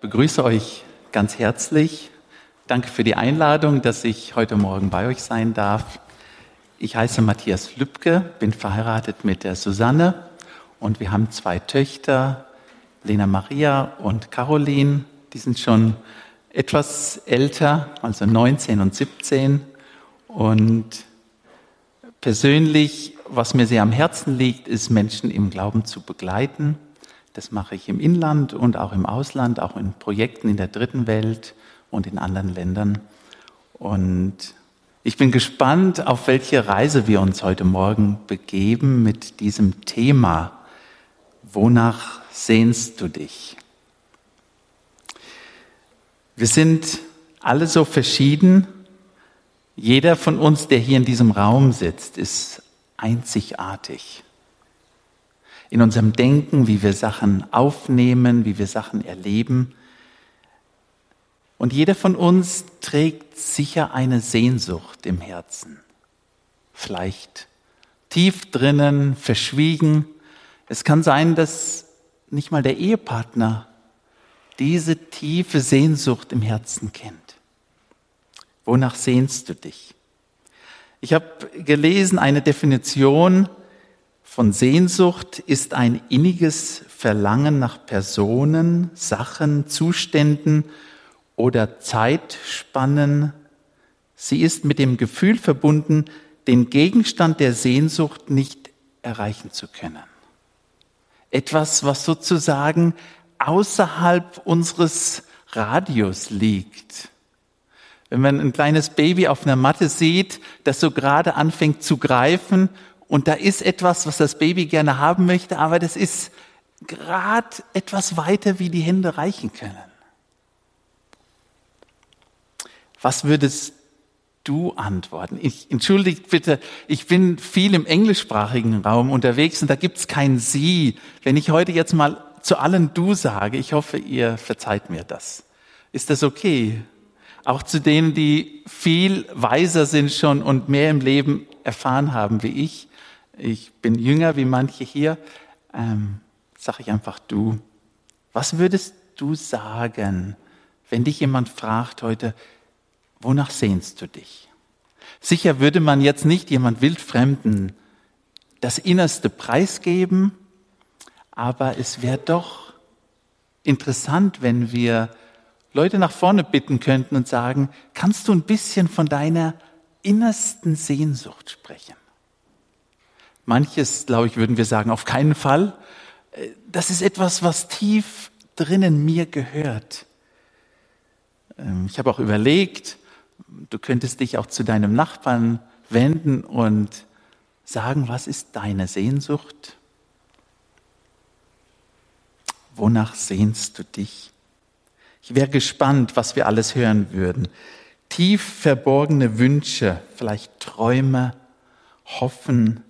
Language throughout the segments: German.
Begrüße euch ganz herzlich. Danke für die Einladung, dass ich heute Morgen bei euch sein darf. Ich heiße Matthias Lübke, bin verheiratet mit der Susanne und wir haben zwei Töchter, Lena Maria und Caroline. Die sind schon etwas älter, also 19 und 17. Und persönlich, was mir sehr am Herzen liegt, ist Menschen im Glauben zu begleiten das mache ich im Inland und auch im Ausland, auch in Projekten in der dritten Welt und in anderen Ländern. Und ich bin gespannt, auf welche Reise wir uns heute Morgen begeben mit diesem Thema. Wonach sehnst du dich? Wir sind alle so verschieden. Jeder von uns, der hier in diesem Raum sitzt, ist einzigartig in unserem Denken, wie wir Sachen aufnehmen, wie wir Sachen erleben. Und jeder von uns trägt sicher eine Sehnsucht im Herzen. Vielleicht tief drinnen, verschwiegen. Es kann sein, dass nicht mal der Ehepartner diese tiefe Sehnsucht im Herzen kennt. Wonach sehnst du dich? Ich habe gelesen eine Definition von Sehnsucht ist ein inniges Verlangen nach Personen, Sachen, Zuständen oder Zeitspannen. Sie ist mit dem Gefühl verbunden, den Gegenstand der Sehnsucht nicht erreichen zu können. Etwas, was sozusagen außerhalb unseres Radius liegt. Wenn man ein kleines Baby auf einer Matte sieht, das so gerade anfängt zu greifen und da ist etwas, was das Baby gerne haben möchte, aber das ist gerade etwas weiter, wie die Hände reichen können. Was würdest du antworten? Ich, entschuldigt bitte, ich bin viel im englischsprachigen Raum unterwegs und da gibt's kein Sie. Wenn ich heute jetzt mal zu allen Du sage, ich hoffe, ihr verzeiht mir das. Ist das okay? Auch zu denen, die viel weiser sind schon und mehr im Leben erfahren haben wie ich ich bin jünger wie manche hier, ähm, sage ich einfach du. Was würdest du sagen, wenn dich jemand fragt heute, wonach sehnst du dich? Sicher würde man jetzt nicht jemand Wildfremden das Innerste preisgeben, aber es wäre doch interessant, wenn wir Leute nach vorne bitten könnten und sagen, kannst du ein bisschen von deiner innersten Sehnsucht sprechen? Manches, glaube ich, würden wir sagen, auf keinen Fall. Äh, das ist etwas, was tief drinnen mir gehört. Ähm, ich habe auch überlegt, du könntest dich auch zu deinem Nachbarn wenden und sagen, was ist deine Sehnsucht? Wonach sehnst du dich? Ich wäre gespannt, was wir alles hören würden. Tief verborgene Wünsche, vielleicht Träume, Hoffen,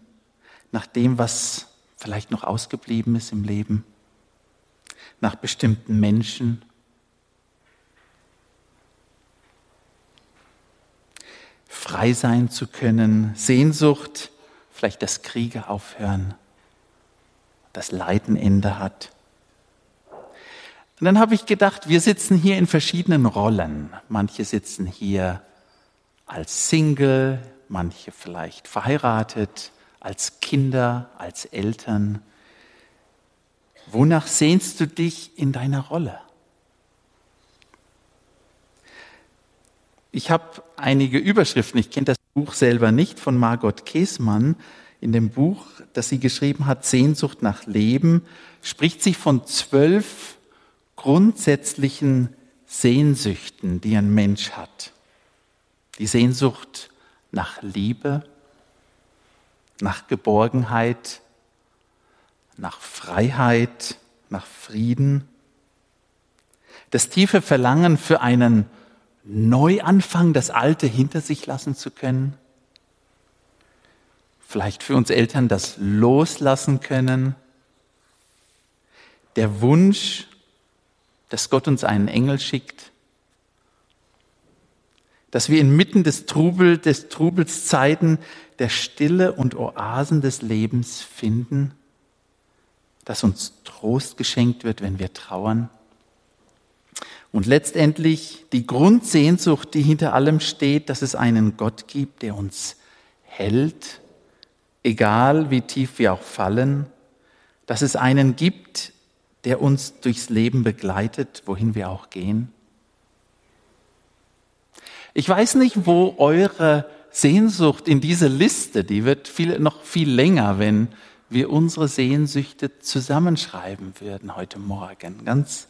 nach dem, was vielleicht noch ausgeblieben ist im Leben, nach bestimmten Menschen. Frei sein zu können, Sehnsucht, vielleicht dass Kriege aufhören, das Leiden Ende hat. Und dann habe ich gedacht, wir sitzen hier in verschiedenen Rollen. Manche sitzen hier als Single, manche vielleicht verheiratet, als Kinder, als Eltern? Wonach sehnst du dich in deiner Rolle? Ich habe einige Überschriften. Ich kenne das Buch selber nicht von Margot Käßmann. In dem Buch, das sie geschrieben hat, Sehnsucht nach Leben, spricht sie von zwölf grundsätzlichen Sehnsüchten, die ein Mensch hat. Die Sehnsucht nach Liebe, nach Geborgenheit, nach Freiheit, nach Frieden. Das tiefe Verlangen für einen Neuanfang, das Alte hinter sich lassen zu können. Vielleicht für uns Eltern das Loslassen können. Der Wunsch, dass Gott uns einen Engel schickt, dass wir inmitten des Trubel, des Trubels Zeiten der Stille und Oasen des Lebens finden, dass uns Trost geschenkt wird, wenn wir trauern. Und letztendlich die Grundsehnsucht, die hinter allem steht, dass es einen Gott gibt, der uns hält, egal wie tief wir auch fallen, dass es einen gibt, der uns durchs Leben begleitet, wohin wir auch gehen. Ich weiß nicht, wo eure Sehnsucht in diese Liste, die wird viel, noch viel länger, wenn wir unsere Sehnsüchte zusammenschreiben würden heute Morgen, ganz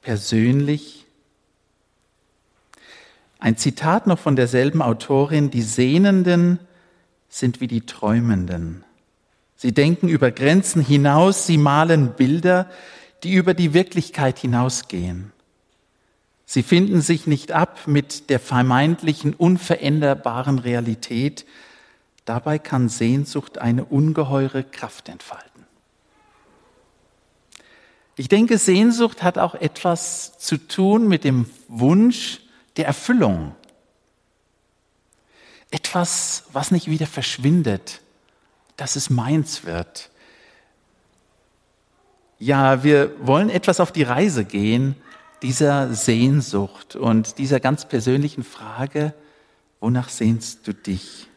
persönlich. Ein Zitat noch von derselben Autorin, die Sehnenden sind wie die Träumenden. Sie denken über Grenzen hinaus, sie malen Bilder, die über die Wirklichkeit hinausgehen. Sie finden sich nicht ab mit der vermeintlichen unveränderbaren Realität. Dabei kann Sehnsucht eine ungeheure Kraft entfalten. Ich denke, Sehnsucht hat auch etwas zu tun mit dem Wunsch der Erfüllung. Etwas, was nicht wieder verschwindet, dass es meins wird. Ja, wir wollen etwas auf die Reise gehen, dieser Sehnsucht und dieser ganz persönlichen Frage, wonach sehnst du dich?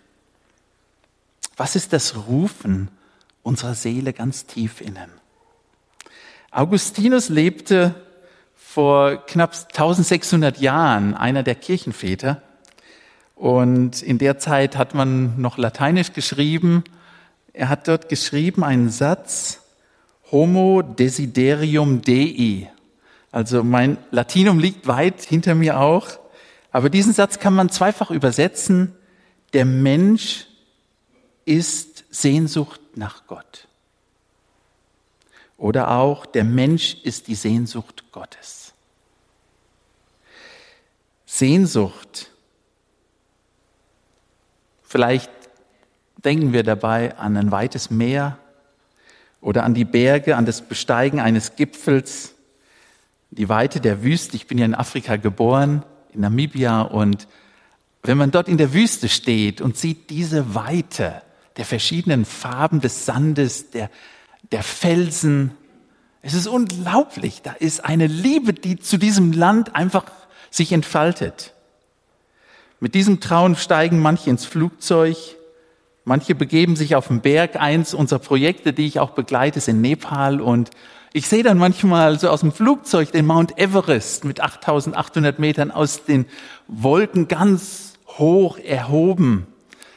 Was ist das Rufen unserer Seele ganz tief innen? Augustinus lebte vor knapp 1600 Jahren, einer der Kirchenväter, und in der Zeit hat man noch Lateinisch geschrieben. Er hat dort geschrieben einen Satz, Homo desiderium Dei. Also mein Latinum liegt weit hinter mir auch. Aber diesen Satz kann man zweifach übersetzen. Der Mensch ist Sehnsucht nach Gott. Oder auch der Mensch ist die Sehnsucht Gottes. Sehnsucht Vielleicht denken wir dabei an ein weites Meer oder an die Berge, an das Besteigen eines Gipfels, die Weite der Wüste. Ich bin ja in Afrika geboren, in Namibia, und wenn man dort in der Wüste steht und sieht diese Weite der verschiedenen Farben des Sandes, der, der Felsen, es ist unglaublich. Da ist eine Liebe, die zu diesem Land einfach sich entfaltet. Mit diesem Trauen steigen manche ins Flugzeug, manche begeben sich auf den Berg. Eins unserer Projekte, die ich auch begleite, ist in Nepal und ich sehe dann manchmal so aus dem Flugzeug den Mount Everest mit 8800 Metern aus den Wolken ganz hoch erhoben,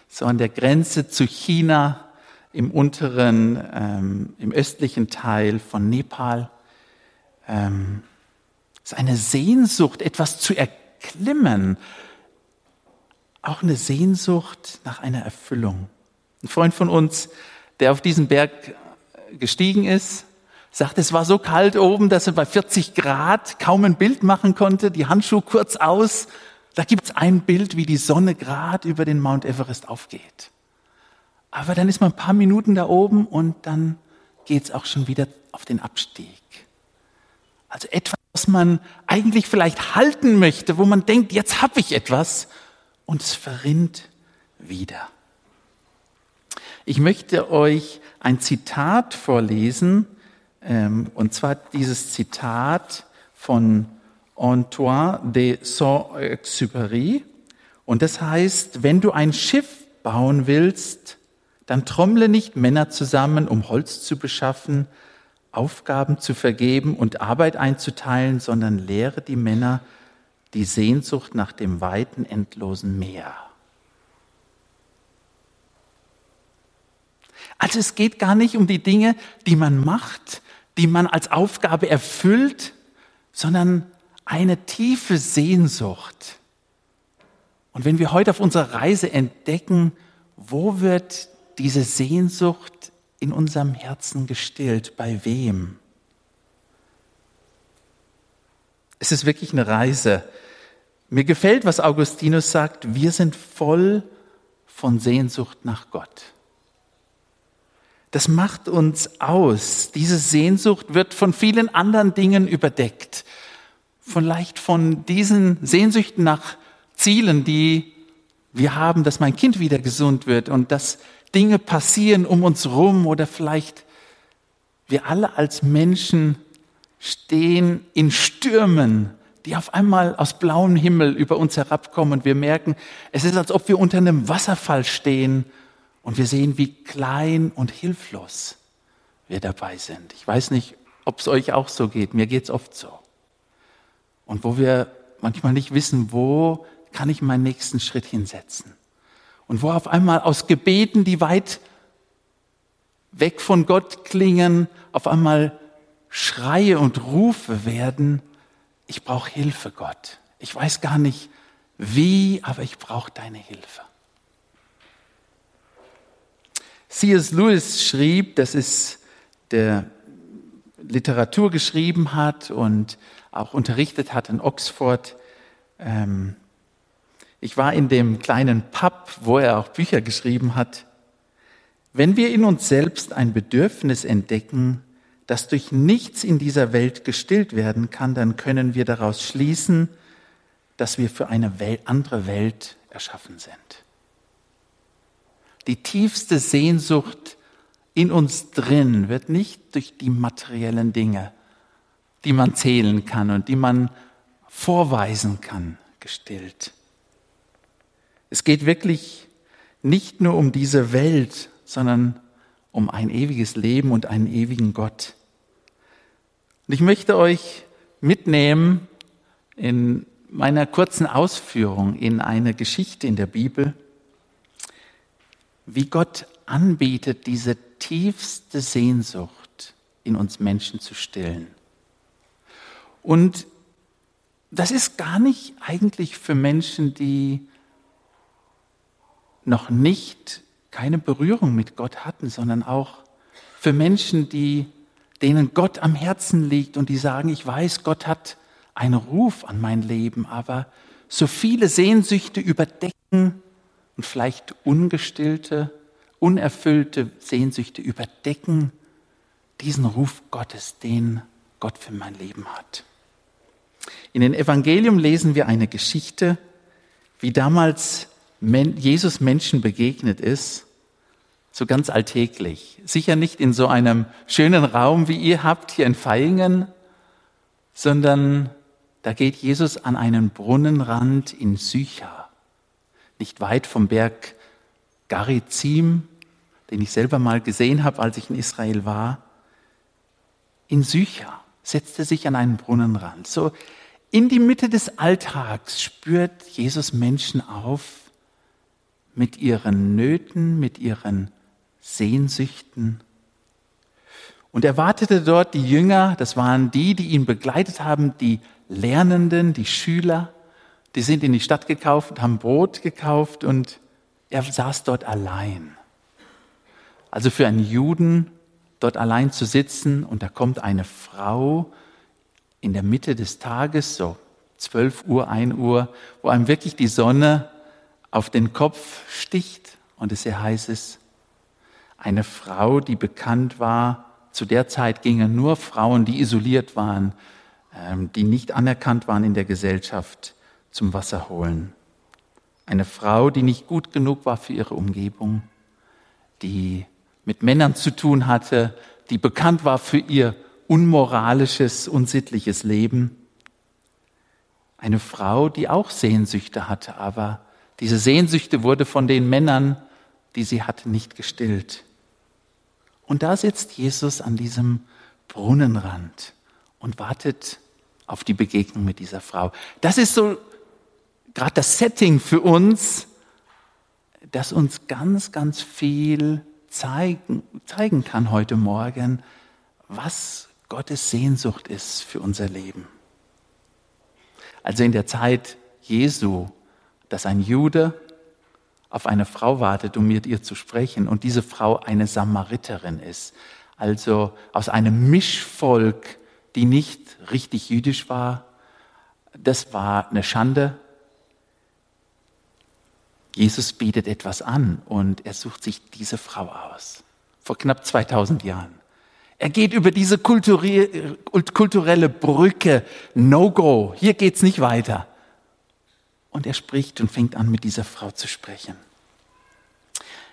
so an der Grenze zu China im unteren, ähm, im östlichen Teil von Nepal. Ähm, es ist eine Sehnsucht, etwas zu erklimmen, auch eine Sehnsucht nach einer Erfüllung. Ein Freund von uns, der auf diesen Berg gestiegen ist, sagt, es war so kalt oben, dass er bei 40 Grad kaum ein Bild machen konnte, die Handschuhe kurz aus. Da gibt es ein Bild, wie die Sonne gerade über den Mount Everest aufgeht. Aber dann ist man ein paar Minuten da oben und dann geht es auch schon wieder auf den Abstieg. Also etwas, was man eigentlich vielleicht halten möchte, wo man denkt, jetzt habe ich etwas und es verrinnt wieder. Ich möchte euch ein Zitat vorlesen, und zwar dieses Zitat von Antoine de Saint-Exupéry. Und das heißt, wenn du ein Schiff bauen willst, dann trommle nicht Männer zusammen, um Holz zu beschaffen, Aufgaben zu vergeben und Arbeit einzuteilen, sondern lehre die Männer die Sehnsucht nach dem weiten, endlosen Meer. Also es geht gar nicht um die Dinge, die man macht, die man als Aufgabe erfüllt, sondern eine tiefe Sehnsucht. Und wenn wir heute auf unserer Reise entdecken, wo wird diese Sehnsucht in unserem Herzen gestillt, bei wem? Es ist wirklich eine Reise. Mir gefällt, was Augustinus sagt, wir sind voll von Sehnsucht nach Gott. Das macht uns aus. Diese Sehnsucht wird von vielen anderen Dingen überdeckt. Vielleicht von diesen Sehnsüchten nach Zielen, die wir haben, dass mein Kind wieder gesund wird und dass Dinge passieren um uns rum oder vielleicht wir alle als Menschen stehen in Stürmen die auf einmal aus blauem Himmel über uns herabkommen und wir merken, es ist, als ob wir unter einem Wasserfall stehen und wir sehen, wie klein und hilflos wir dabei sind. Ich weiß nicht, ob es euch auch so geht. Mir geht es oft so. Und wo wir manchmal nicht wissen, wo kann ich meinen nächsten Schritt hinsetzen. Und wo auf einmal aus Gebeten, die weit weg von Gott klingen, auf einmal Schreie und Rufe werden, ich brauche Hilfe, Gott. Ich weiß gar nicht wie, aber ich brauche deine Hilfe. C.S. Lewis schrieb, das ist der Literatur geschrieben hat und auch unterrichtet hat in Oxford. Ähm, ich war in dem kleinen Pub, wo er auch Bücher geschrieben hat. Wenn wir in uns selbst ein Bedürfnis entdecken, das durch nichts in dieser Welt gestillt werden kann, dann können wir daraus schließen, dass wir für eine andere Welt erschaffen sind. Die tiefste Sehnsucht in uns drin wird nicht durch die materiellen Dinge, die man zählen kann und die man vorweisen kann, gestillt. Es geht wirklich nicht nur um diese Welt, sondern um ein ewiges Leben und einen ewigen Gott. Und ich möchte euch mitnehmen in meiner kurzen Ausführung in eine Geschichte in der Bibel, wie Gott anbietet, diese tiefste Sehnsucht in uns Menschen zu stillen. Und das ist gar nicht eigentlich für Menschen, die noch nicht keine Berührung mit Gott hatten, sondern auch für Menschen, die, denen Gott am Herzen liegt und die sagen, ich weiß, Gott hat einen Ruf an mein Leben, aber so viele Sehnsüchte überdecken und vielleicht ungestillte unerfüllte Sehnsüchte überdecken diesen Ruf Gottes, den Gott für mein Leben hat. In den Evangelium lesen wir eine Geschichte, wie damals Jesus Menschen begegnet ist, so ganz alltäglich. Sicher nicht in so einem schönen Raum, wie ihr habt hier in Feingen, sondern da geht Jesus an einen Brunnenrand in Sycha, nicht weit vom Berg Garizim, den ich selber mal gesehen habe, als ich in Israel war, in Sycha, setzte sich an einen Brunnenrand. So in die Mitte des Alltags spürt Jesus Menschen auf mit ihren Nöten, mit ihren Sehnsüchten. Und er wartete dort die Jünger, das waren die, die ihn begleitet haben, die Lernenden, die Schüler, die sind in die Stadt gekauft, haben Brot gekauft und er saß dort allein. Also für einen Juden dort allein zu sitzen und da kommt eine Frau in der Mitte des Tages, so 12 Uhr, 1 Uhr, wo einem wirklich die Sonne auf den Kopf sticht und es hier heißt es, eine Frau, die bekannt war, zu der Zeit gingen nur Frauen, die isoliert waren, ähm, die nicht anerkannt waren in der Gesellschaft, zum Wasser holen. Eine Frau, die nicht gut genug war für ihre Umgebung, die mit Männern zu tun hatte, die bekannt war für ihr unmoralisches, unsittliches Leben. Eine Frau, die auch Sehnsüchte hatte, aber diese Sehnsüchte wurde von den Männern, die sie hatte, nicht gestillt. Und da sitzt Jesus an diesem Brunnenrand und wartet auf die Begegnung mit dieser Frau. Das ist so gerade das Setting für uns, das uns ganz, ganz viel zeigen, zeigen kann heute Morgen, was Gottes Sehnsucht ist für unser Leben. Also in der Zeit Jesu, dass ein Jude auf eine Frau wartet, um mit ihr zu sprechen und diese Frau eine Samariterin ist, also aus einem Mischvolk, die nicht richtig jüdisch war, das war eine Schande, Jesus bietet etwas an und er sucht sich diese Frau aus. Vor knapp 2000 Jahren. Er geht über diese kulturelle Brücke. No-go. Hier geht's nicht weiter. Und er spricht und fängt an, mit dieser Frau zu sprechen.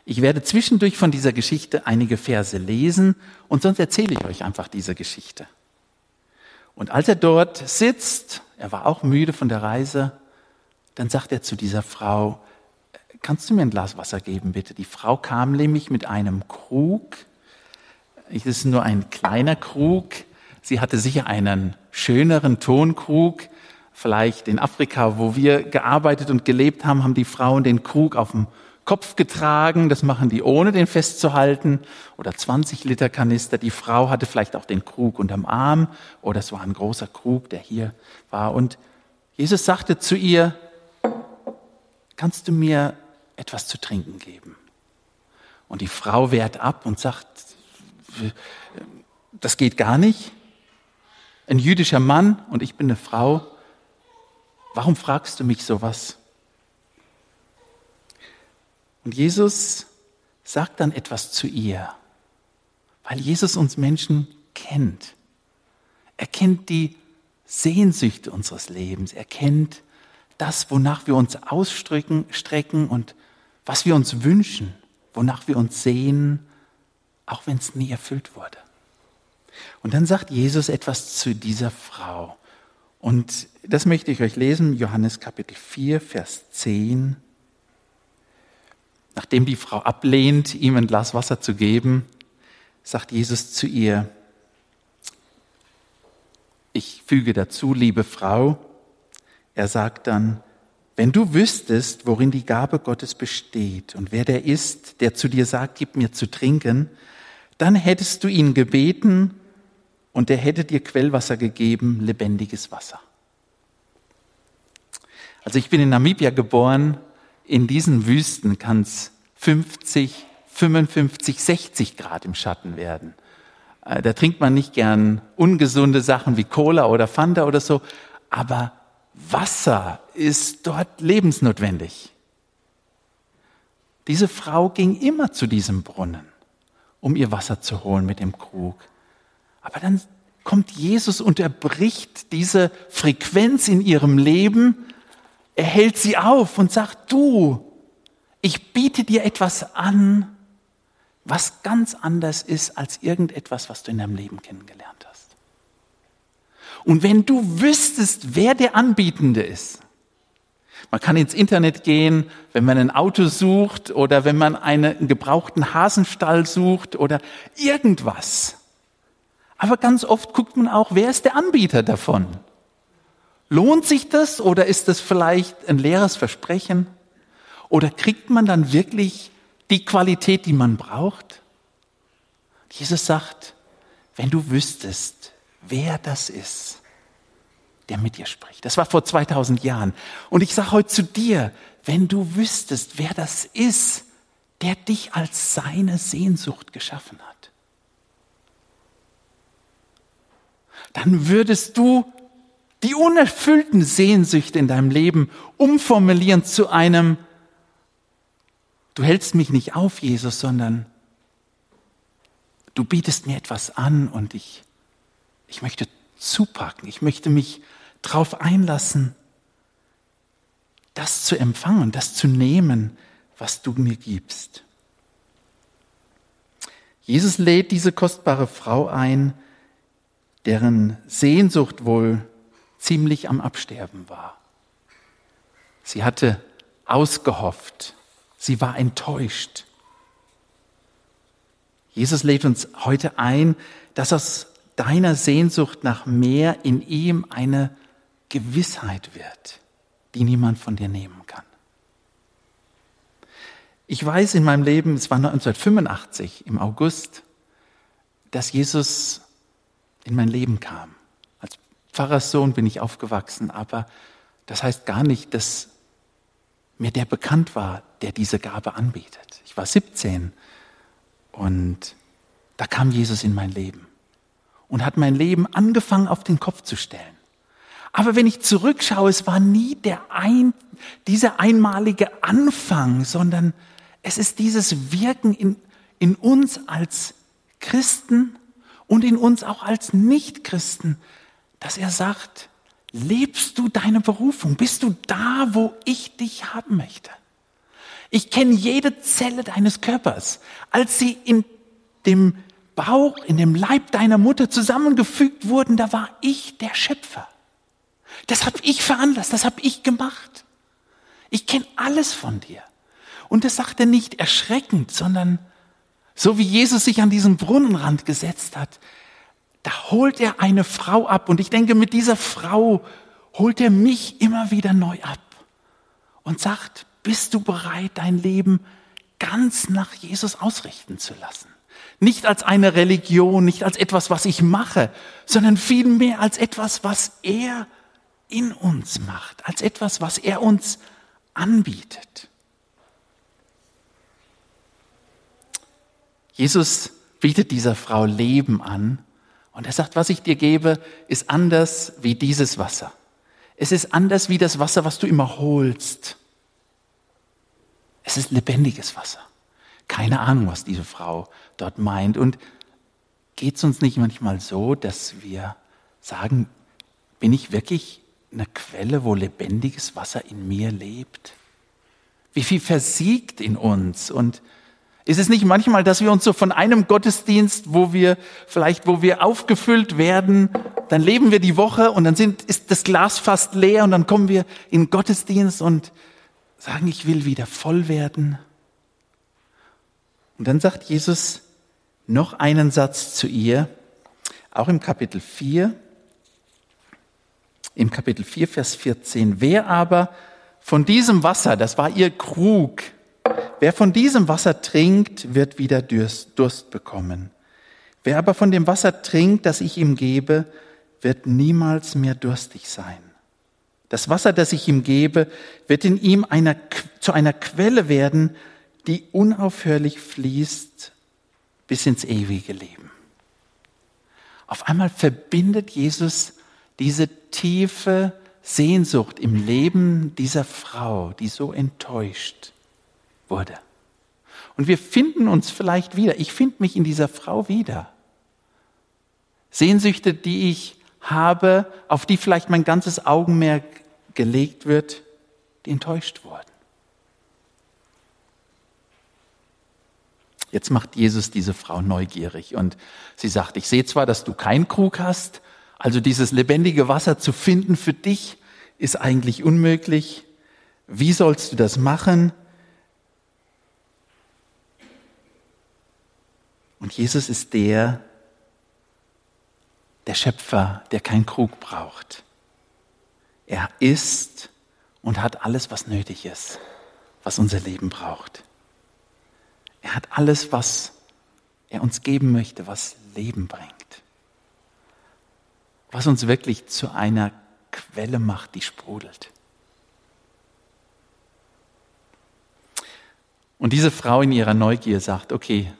Ich werde zwischendurch von dieser Geschichte einige Verse lesen und sonst erzähle ich euch einfach diese Geschichte. Und als er dort sitzt, er war auch müde von der Reise. Dann sagt er zu dieser Frau, kannst du mir ein Glas Wasser geben, bitte? Die Frau kam nämlich mit einem Krug. Es ist nur ein kleiner Krug. Sie hatte sicher einen schöneren Tonkrug. Vielleicht in Afrika, wo wir gearbeitet und gelebt haben, haben die Frauen den Krug auf dem Kopf getragen. Das machen die ohne den festzuhalten. Oder 20 Liter Kanister. Die Frau hatte vielleicht auch den Krug unterm Arm. Oder es war ein großer Krug, der hier war. Und Jesus sagte zu ihr, kannst du mir etwas zu trinken geben? Und die Frau wehrt ab und sagt, das geht gar nicht. Ein jüdischer Mann und ich bin eine Frau. Warum fragst du mich sowas? Und Jesus sagt dann etwas zu ihr, weil Jesus uns Menschen kennt. Er kennt die Sehnsüchte unseres Lebens. Er kennt das, wonach wir uns ausstrecken strecken und was wir uns wünschen, wonach wir uns sehen, auch wenn es nie erfüllt wurde. Und dann sagt Jesus etwas zu dieser Frau. Und das möchte ich euch lesen, Johannes Kapitel 4, Vers 10. Nachdem die Frau ablehnt, ihm ein Glas Wasser zu geben, sagt Jesus zu ihr, ich füge dazu, liebe Frau, er sagt dann, wenn du wüsstest, worin die Gabe Gottes besteht und wer der ist, der zu dir sagt, gib mir zu trinken, dann hättest du ihn gebeten und er hätte dir Quellwasser gegeben, lebendiges Wasser. Also ich bin in Namibia geboren in diesen Wüsten kann es 50, 55, 60 Grad im Schatten werden. Äh, da trinkt man nicht gern ungesunde Sachen wie Cola oder Fanta oder so, aber Wasser ist dort lebensnotwendig. Diese Frau ging immer zu diesem Brunnen, um ihr Wasser zu holen mit dem Krug. Aber dann kommt Jesus und er bricht diese Frequenz in ihrem Leben er hält sie auf und sagt, du, ich biete dir etwas an, was ganz anders ist als irgendetwas, was du in deinem Leben kennengelernt hast. Und wenn du wüsstest, wer der Anbietende ist, man kann ins Internet gehen, wenn man ein Auto sucht oder wenn man einen gebrauchten Hasenstall sucht oder irgendwas. Aber ganz oft guckt man auch, wer ist der Anbieter davon? Lohnt sich das oder ist das vielleicht ein leeres Versprechen? Oder kriegt man dann wirklich die Qualität, die man braucht? Jesus sagt, wenn du wüsstest, wer das ist, der mit dir spricht. Das war vor 2000 Jahren. Und ich sage heute zu dir, wenn du wüsstest, wer das ist, der dich als seine Sehnsucht geschaffen hat, dann würdest du die unerfüllten Sehnsüchte in deinem Leben umformulieren zu einem, du hältst mich nicht auf, Jesus, sondern du bietest mir etwas an und ich, ich möchte zupacken, ich möchte mich darauf einlassen, das zu empfangen, das zu nehmen, was du mir gibst. Jesus lädt diese kostbare Frau ein, deren Sehnsucht wohl ziemlich am Absterben war. Sie hatte ausgehofft, sie war enttäuscht. Jesus lädt uns heute ein, dass aus deiner Sehnsucht nach mehr in ihm eine Gewissheit wird, die niemand von dir nehmen kann. Ich weiß in meinem Leben, es war 1985 im August, dass Jesus in mein Leben kam. Pfarrerssohn bin ich aufgewachsen, aber das heißt gar nicht, dass mir der bekannt war, der diese Gabe anbietet. Ich war 17 und da kam Jesus in mein Leben und hat mein Leben angefangen auf den Kopf zu stellen. Aber wenn ich zurückschaue, es war nie der ein, dieser einmalige Anfang, sondern es ist dieses Wirken in, in uns als Christen und in uns auch als Nichtchristen, dass er sagt, lebst du deine Berufung? Bist du da, wo ich dich haben möchte? Ich kenne jede Zelle deines Körpers. Als sie in dem Bauch, in dem Leib deiner Mutter zusammengefügt wurden, da war ich der Schöpfer. Das habe ich veranlasst, das habe ich gemacht. Ich kenne alles von dir. Und das sagt er nicht erschreckend, sondern so wie Jesus sich an diesen Brunnenrand gesetzt hat, da holt er eine Frau ab. Und ich denke, mit dieser Frau holt er mich immer wieder neu ab und sagt, bist du bereit, dein Leben ganz nach Jesus ausrichten zu lassen? Nicht als eine Religion, nicht als etwas, was ich mache, sondern vielmehr als etwas, was er in uns macht, als etwas, was er uns anbietet. Jesus bietet dieser Frau Leben an und er sagt, was ich dir gebe, ist anders wie dieses Wasser. Es ist anders wie das Wasser, was du immer holst. Es ist lebendiges Wasser. Keine Ahnung, was diese Frau dort meint. Und geht es uns nicht manchmal so, dass wir sagen, bin ich wirklich eine Quelle, wo lebendiges Wasser in mir lebt? Wie viel versiegt in uns? Und ist es nicht manchmal, dass wir uns so von einem Gottesdienst, wo wir vielleicht, wo wir aufgefüllt werden, dann leben wir die Woche und dann sind, ist das Glas fast leer und dann kommen wir in Gottesdienst und sagen, ich will wieder voll werden. Und dann sagt Jesus noch einen Satz zu ihr, auch im Kapitel 4, im Kapitel 4, Vers 14. Wer aber von diesem Wasser, das war ihr Krug, wer von diesem Wasser trinkt, wird wieder Durst, Durst bekommen. Wer aber von dem Wasser trinkt, das ich ihm gebe, wird niemals mehr durstig sein. Das Wasser, das ich ihm gebe, wird in ihm einer, zu einer Quelle werden, die unaufhörlich fließt bis ins ewige Leben. Auf einmal verbindet Jesus diese tiefe Sehnsucht im Leben dieser Frau, die so enttäuscht wurde. Und wir finden uns vielleicht wieder. Ich finde mich in dieser Frau wieder. Sehnsüchte, die ich habe, auf die vielleicht mein ganzes Augenmerk gelegt wird, die enttäuscht wurden. Jetzt macht Jesus diese Frau neugierig und sie sagt, ich sehe zwar, dass du keinen Krug hast, also dieses lebendige Wasser zu finden für dich ist eigentlich unmöglich. Wie sollst du das machen? Und Jesus ist der, der Schöpfer, der keinen Krug braucht. Er ist und hat alles, was nötig ist, was unser Leben braucht. Er hat alles, was er uns geben möchte, was Leben bringt. Was uns wirklich zu einer Quelle macht, die sprudelt. Und diese Frau in ihrer Neugier sagt, okay,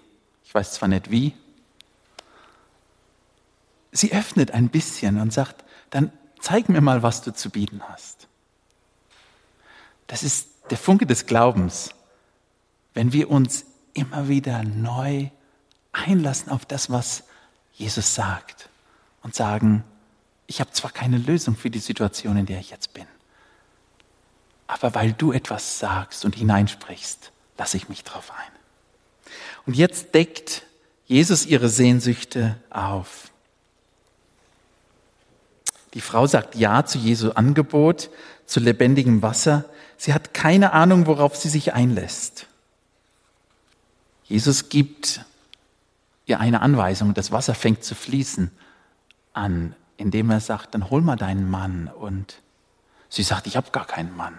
ich weiß zwar nicht wie, sie öffnet ein bisschen und sagt, dann zeig mir mal, was du zu bieten hast. Das ist der Funke des Glaubens, wenn wir uns immer wieder neu einlassen auf das, was Jesus sagt und sagen, ich habe zwar keine Lösung für die Situation, in der ich jetzt bin, aber weil du etwas sagst und hineinsprichst, lasse ich mich drauf ein. Und jetzt deckt Jesus ihre Sehnsüchte auf. Die Frau sagt Ja zu Jesu Angebot, zu lebendigem Wasser. Sie hat keine Ahnung, worauf sie sich einlässt. Jesus gibt ihr eine Anweisung, das Wasser fängt zu fließen an, indem er sagt, dann hol mal deinen Mann. Und sie sagt, ich habe gar keinen Mann.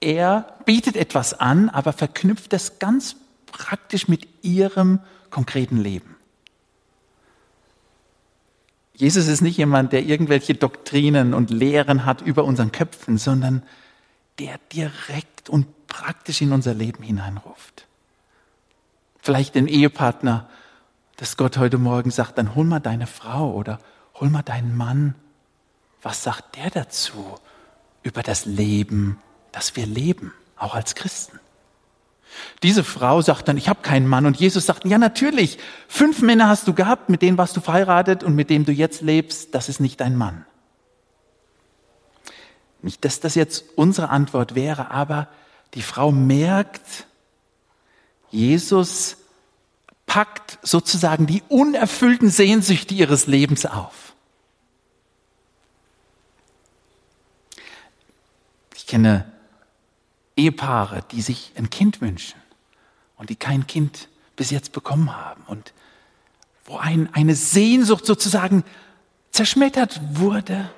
Er bietet etwas an, aber verknüpft das ganz praktisch mit ihrem konkreten Leben. Jesus ist nicht jemand, der irgendwelche Doktrinen und Lehren hat über unseren Köpfen, sondern der direkt und praktisch in unser Leben hineinruft. Vielleicht den Ehepartner, dass Gott heute Morgen sagt, dann hol mal deine Frau oder hol mal deinen Mann. Was sagt der dazu über das Leben, das wir leben, auch als Christen? Diese Frau sagt dann, ich habe keinen Mann. Und Jesus sagt, ja natürlich, fünf Männer hast du gehabt, mit denen warst du verheiratet und mit dem du jetzt lebst, das ist nicht dein Mann. Nicht, dass das jetzt unsere Antwort wäre, aber die Frau merkt, Jesus packt sozusagen die unerfüllten Sehnsüchte ihres Lebens auf. Ich kenne Ehepaare, die sich ein Kind wünschen und die kein Kind bis jetzt bekommen haben und wo ein, eine Sehnsucht sozusagen zerschmettert wurde.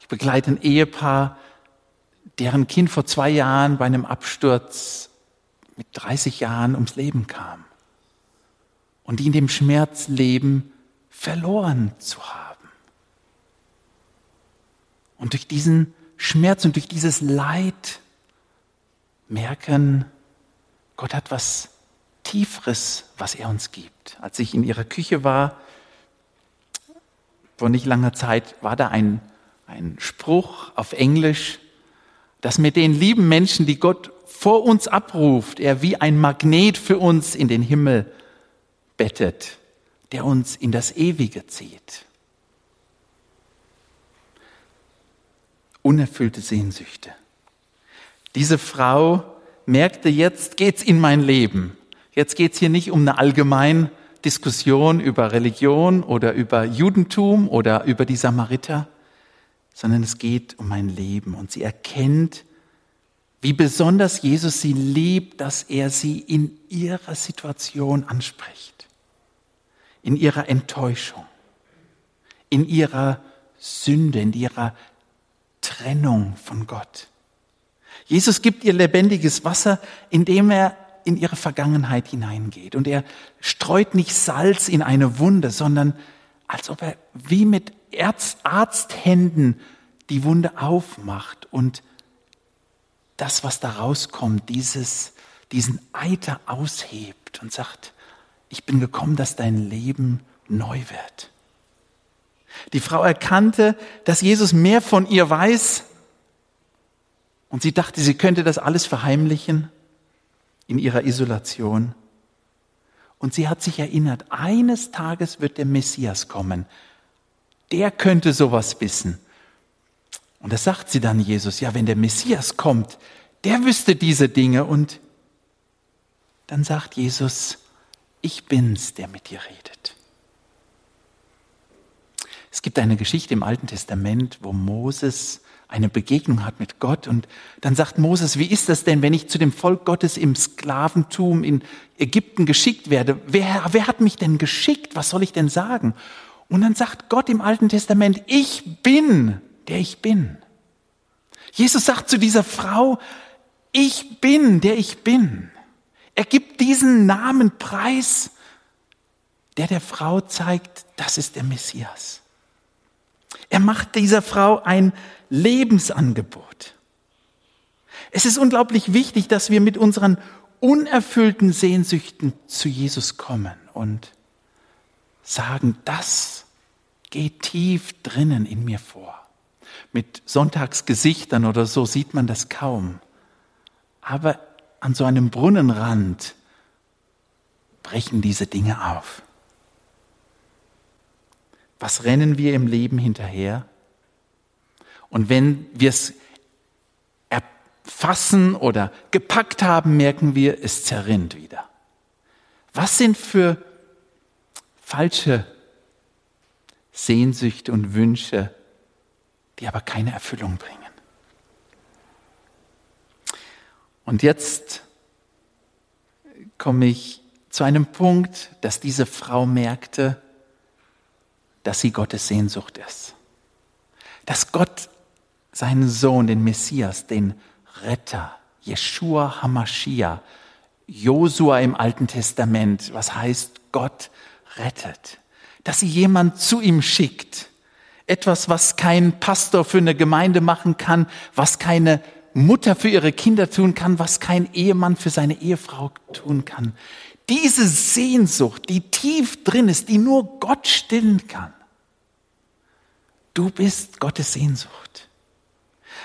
Ich begleite ein Ehepaar, deren Kind vor zwei Jahren bei einem Absturz mit 30 Jahren ums Leben kam und die in dem Schmerz leben, verloren zu haben. Und durch diesen Schmerz und durch dieses Leid merken, Gott hat was Tieferes, was er uns gibt. Als ich in ihrer Küche war, vor nicht langer Zeit, war da ein, ein Spruch auf Englisch, dass mit den lieben Menschen, die Gott vor uns abruft, er wie ein Magnet für uns in den Himmel bettet, der uns in das Ewige zieht. Unerfüllte Sehnsüchte. Diese Frau merkte, jetzt geht's in mein Leben. Jetzt geht's hier nicht um eine allgemeine Diskussion über Religion oder über Judentum oder über die Samariter, sondern es geht um mein Leben. Und sie erkennt, wie besonders Jesus sie liebt, dass er sie in ihrer Situation anspricht, in ihrer Enttäuschung, in ihrer Sünde, in ihrer Trennung von Gott. Jesus gibt ihr lebendiges Wasser, indem er in ihre Vergangenheit hineingeht. Und er streut nicht Salz in eine Wunde, sondern als ob er wie mit Arzthänden die Wunde aufmacht und das, was da rauskommt, dieses, diesen Eiter aushebt und sagt, ich bin gekommen, dass dein Leben neu wird. Die Frau erkannte, dass Jesus mehr von ihr weiß und sie dachte, sie könnte das alles verheimlichen in ihrer Isolation. Und sie hat sich erinnert, eines Tages wird der Messias kommen. Der könnte sowas wissen. Und da sagt sie dann Jesus, ja, wenn der Messias kommt, der wüsste diese Dinge. Und dann sagt Jesus, ich bin's, der mit dir redet. Es gibt eine Geschichte im Alten Testament, wo Moses eine Begegnung hat mit Gott und dann sagt Moses, wie ist das denn, wenn ich zu dem Volk Gottes im Sklaventum in Ägypten geschickt werde? Wer, wer hat mich denn geschickt? Was soll ich denn sagen? Und dann sagt Gott im Alten Testament, ich bin, der ich bin. Jesus sagt zu dieser Frau, ich bin, der ich bin. Er gibt diesen Namen preis, der der Frau zeigt, das ist der Messias. Er macht dieser Frau ein Lebensangebot. Es ist unglaublich wichtig, dass wir mit unseren unerfüllten Sehnsüchten zu Jesus kommen und sagen, das geht tief drinnen in mir vor. Mit Sonntagsgesichtern oder so sieht man das kaum. Aber an so einem Brunnenrand brechen diese Dinge auf. Was rennen wir im Leben hinterher? Und wenn wir es erfassen oder gepackt haben, merken wir, es zerrinnt wieder. Was sind für falsche Sehnsüchte und Wünsche, die aber keine Erfüllung bringen? Und jetzt komme ich zu einem Punkt, dass diese Frau merkte, dass sie Gottes Sehnsucht ist. Dass Gott seinen Sohn, den Messias, den Retter, Jeshua Hamashiach, Josua im Alten Testament, was heißt Gott rettet. Dass sie jemand zu ihm schickt. Etwas, was kein Pastor für eine Gemeinde machen kann, was keine Mutter für ihre Kinder tun kann, was kein Ehemann für seine Ehefrau tun kann. Diese Sehnsucht, die tief drin ist, die nur Gott stillen kann. Du bist Gottes Sehnsucht.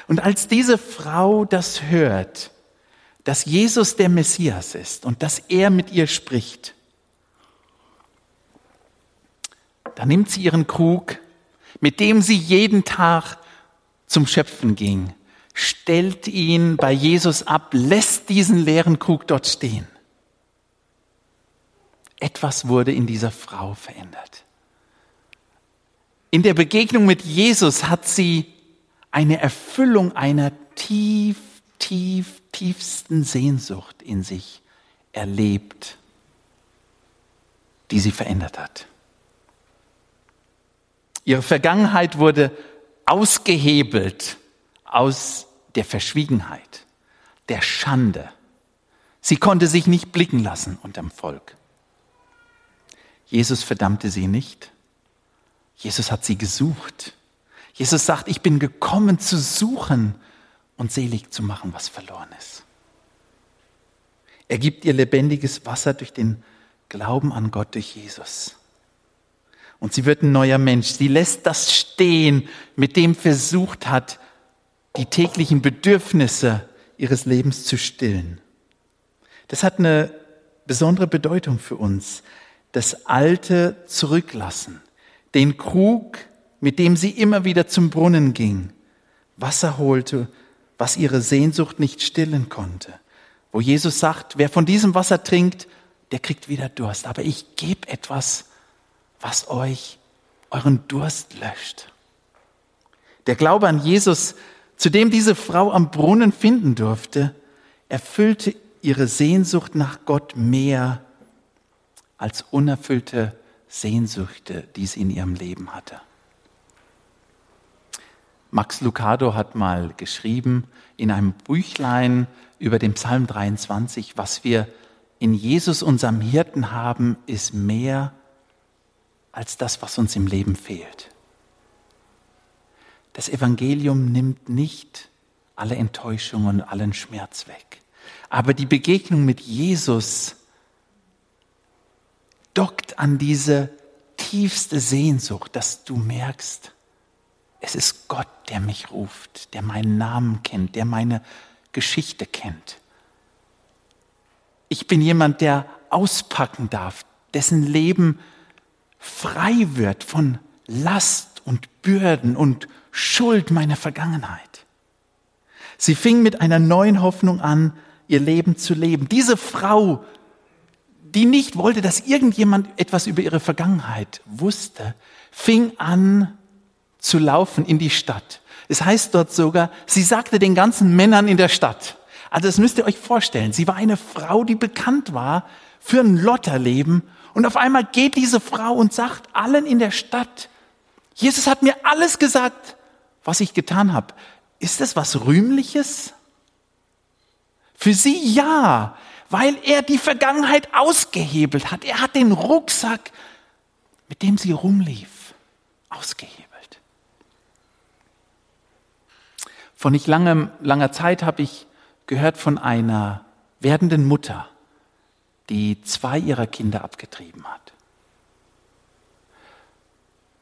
Und als diese Frau das hört, dass Jesus der Messias ist und dass er mit ihr spricht, dann nimmt sie ihren Krug, mit dem sie jeden Tag zum Schöpfen ging, stellt ihn bei Jesus ab, lässt diesen leeren Krug dort stehen. Etwas wurde in dieser Frau verändert. In der Begegnung mit Jesus hat sie eine Erfüllung einer tief, tief, tiefsten Sehnsucht in sich erlebt, die sie verändert hat. Ihre Vergangenheit wurde ausgehebelt aus der Verschwiegenheit, der Schande. Sie konnte sich nicht blicken lassen unterm Volk. Jesus verdammte sie nicht. Jesus hat sie gesucht. Jesus sagt, ich bin gekommen zu suchen und selig zu machen, was verloren ist. Er gibt ihr lebendiges Wasser durch den Glauben an Gott durch Jesus. Und sie wird ein neuer Mensch. Sie lässt das stehen, mit dem versucht hat, die täglichen Bedürfnisse ihres Lebens zu stillen. Das hat eine besondere Bedeutung für uns. Das Alte zurücklassen, den Krug, mit dem sie immer wieder zum Brunnen ging, Wasser holte, was ihre Sehnsucht nicht stillen konnte. Wo Jesus sagt, wer von diesem Wasser trinkt, der kriegt wieder Durst. Aber ich gebe etwas, was euch euren Durst löscht. Der Glaube an Jesus, zu dem diese Frau am Brunnen finden durfte, erfüllte ihre Sehnsucht nach Gott mehr als unerfüllte Sehnsüchte, die sie in ihrem Leben hatte. Max Lucado hat mal geschrieben in einem Büchlein über den Psalm 23, was wir in Jesus, unserem Hirten, haben, ist mehr als das, was uns im Leben fehlt. Das Evangelium nimmt nicht alle Enttäuschungen und allen Schmerz weg. Aber die Begegnung mit Jesus dockt an diese tiefste Sehnsucht, dass du merkst, es ist Gott, der mich ruft, der meinen Namen kennt, der meine Geschichte kennt. Ich bin jemand, der auspacken darf, dessen Leben frei wird von Last und Bürden und Schuld meiner Vergangenheit. Sie fing mit einer neuen Hoffnung an, ihr Leben zu leben. Diese Frau, die nicht wollte, dass irgendjemand etwas über ihre Vergangenheit wusste, fing an zu laufen in die Stadt. Es heißt dort sogar, sie sagte den ganzen Männern in der Stadt. Also das müsst ihr euch vorstellen. Sie war eine Frau, die bekannt war für ein Lotterleben und auf einmal geht diese Frau und sagt allen in der Stadt, Jesus hat mir alles gesagt, was ich getan habe. Ist das was Rühmliches? Für sie ja, weil er die Vergangenheit ausgehebelt hat. Er hat den Rucksack, mit dem sie rumlief, ausgehebelt. Vor nicht langem, langer Zeit habe ich gehört von einer werdenden Mutter, die zwei ihrer Kinder abgetrieben hat.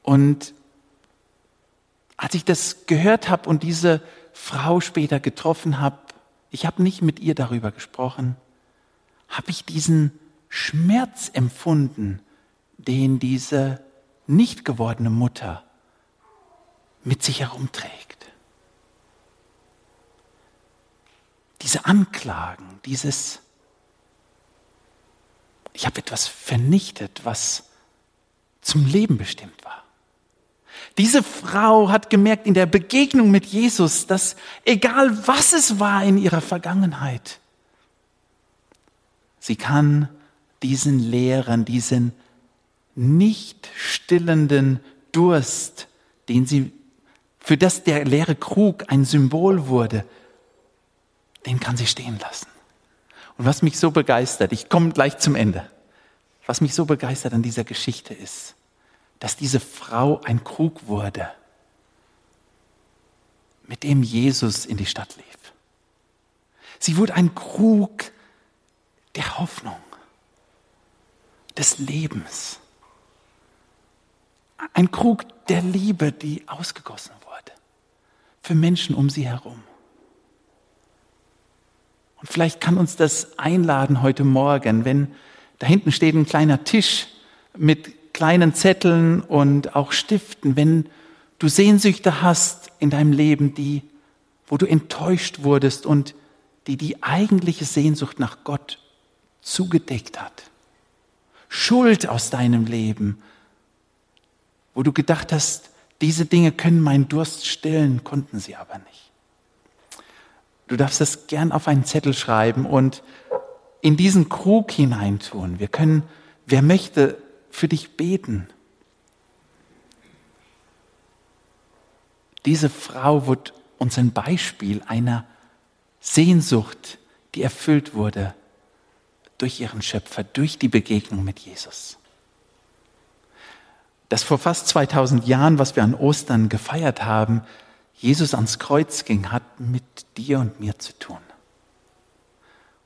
Und als ich das gehört habe und diese Frau später getroffen habe, ich habe nicht mit ihr darüber gesprochen, habe ich diesen Schmerz empfunden, den diese nicht gewordene Mutter mit sich herumträgt. Diese Anklagen, dieses ich habe etwas vernichtet, was zum Leben bestimmt war. Diese Frau hat gemerkt in der Begegnung mit Jesus, dass egal was es war in ihrer Vergangenheit, sie kann diesen Lehren, diesen nicht stillenden Durst, den sie, für das der leere Krug ein Symbol wurde, den kann sie stehen lassen. Und was mich so begeistert, ich komme gleich zum Ende, was mich so begeistert an dieser Geschichte ist, dass diese Frau ein Krug wurde, mit dem Jesus in die Stadt lief. Sie wurde ein Krug der Hoffnung, des Lebens. Ein Krug der Liebe, die ausgegossen wurde für Menschen um sie herum. Und vielleicht kann uns das einladen heute Morgen, wenn da hinten steht ein kleiner Tisch mit kleinen Zetteln und auch Stiften, wenn du Sehnsüchte hast in deinem Leben, die, wo du enttäuscht wurdest und die die eigentliche Sehnsucht nach Gott zugedeckt hat. Schuld aus deinem Leben, wo du gedacht hast, diese Dinge können meinen Durst stillen, konnten sie aber nicht. Du darfst das gern auf einen Zettel schreiben und in diesen Krug hineintun. Wir können, wer möchte, für dich beten. Diese Frau wird uns ein Beispiel einer Sehnsucht, die erfüllt wurde durch ihren Schöpfer, durch die Begegnung mit Jesus. Das vor fast 2000 Jahren, was wir an Ostern gefeiert haben, Jesus ans Kreuz ging, hat mit dir und mir zu tun.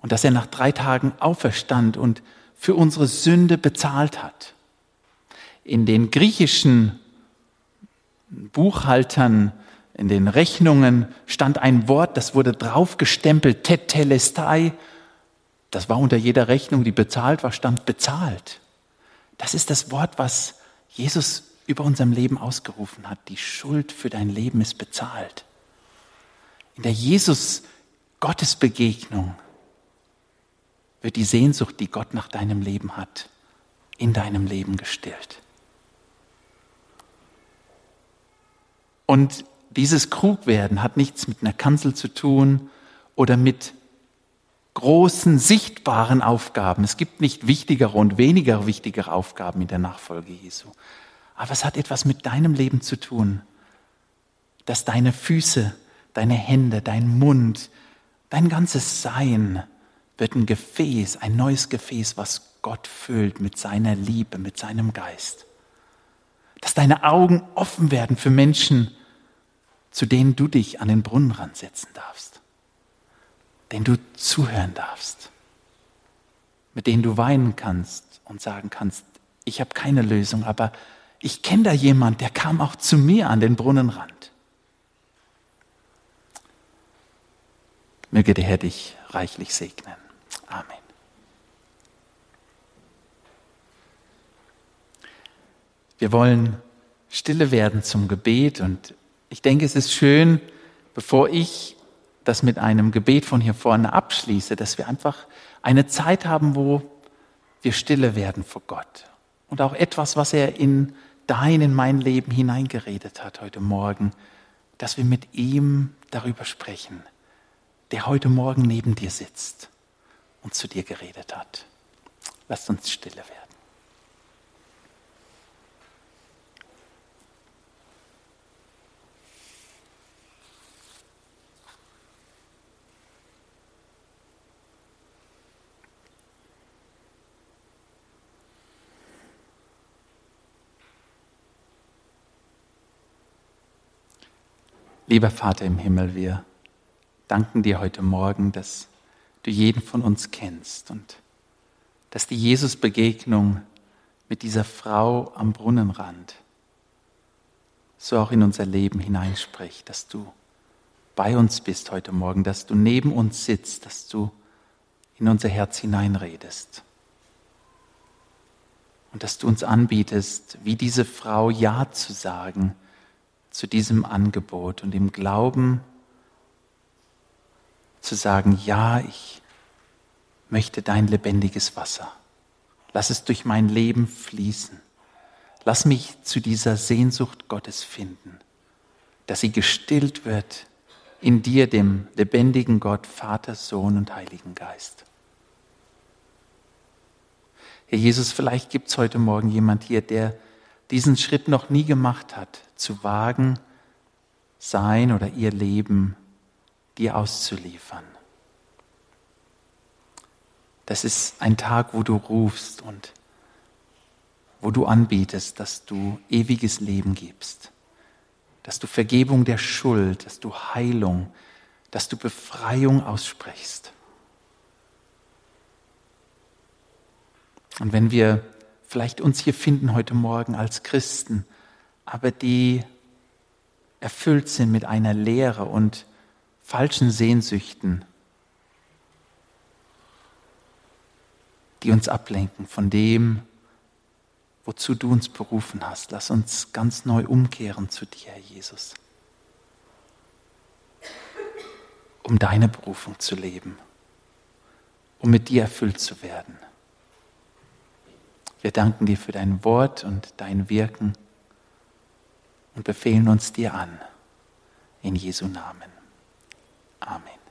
Und dass er nach drei Tagen auferstand und für unsere Sünde bezahlt hat. In den griechischen Buchhaltern, in den Rechnungen stand ein Wort, das wurde draufgestempelt, tetelestai. Das war unter jeder Rechnung, die bezahlt war, stand bezahlt. Das ist das Wort, was Jesus über unserem Leben ausgerufen hat. Die Schuld für dein Leben ist bezahlt. In der Jesus-Gottes-Begegnung wird die Sehnsucht, die Gott nach deinem Leben hat, in deinem Leben gestillt. Und dieses Krugwerden hat nichts mit einer Kanzel zu tun oder mit großen, sichtbaren Aufgaben. Es gibt nicht wichtigere und weniger wichtigere Aufgaben in der Nachfolge Jesu. Aber es hat etwas mit deinem Leben zu tun, dass deine Füße, deine Hände, dein Mund, dein ganzes Sein wird ein Gefäß, ein neues Gefäß, was Gott füllt mit seiner Liebe, mit seinem Geist. Dass deine Augen offen werden für Menschen, zu denen du dich an den Brunnenrand setzen darfst, denen du zuhören darfst, mit denen du weinen kannst und sagen kannst, ich habe keine Lösung, aber ich kenne da jemand, der kam auch zu mir an den Brunnenrand. Möge der Herr dich reichlich segnen. Amen. Wir wollen stille werden zum Gebet und ich denke, es ist schön, bevor ich das mit einem Gebet von hier vorne abschließe, dass wir einfach eine Zeit haben, wo wir stille werden vor Gott. Und auch etwas, was er in dein, in mein Leben hineingeredet hat heute Morgen, dass wir mit ihm darüber sprechen, der heute Morgen neben dir sitzt und zu dir geredet hat. Lasst uns stille werden. Lieber Vater im Himmel, wir danken dir heute Morgen, dass du jeden von uns kennst und dass die Jesus-Begegnung mit dieser Frau am Brunnenrand so auch in unser Leben hineinspricht, dass du bei uns bist heute Morgen, dass du neben uns sitzt, dass du in unser Herz hineinredest und dass du uns anbietest, wie diese Frau Ja zu sagen zu diesem Angebot und im Glauben zu sagen, ja, ich möchte dein lebendiges Wasser. Lass es durch mein Leben fließen. Lass mich zu dieser Sehnsucht Gottes finden, dass sie gestillt wird in dir, dem lebendigen Gott, Vater, Sohn und Heiligen Geist. Herr Jesus, vielleicht gibt es heute Morgen jemand hier, der diesen Schritt noch nie gemacht hat, zu wagen, sein oder ihr Leben dir auszuliefern. Das ist ein Tag, wo du rufst und wo du anbietest, dass du ewiges Leben gibst, dass du Vergebung der Schuld, dass du Heilung, dass du Befreiung aussprichst. Und wenn wir vielleicht uns hier finden heute Morgen als Christen, aber die erfüllt sind mit einer Leere und falschen Sehnsüchten, die uns ablenken von dem, wozu du uns berufen hast. Lass uns ganz neu umkehren zu dir, Herr Jesus, um deine Berufung zu leben, um mit dir erfüllt zu werden. Wir danken dir für dein Wort und dein Wirken und befehlen uns dir an. In Jesu Namen. Amen.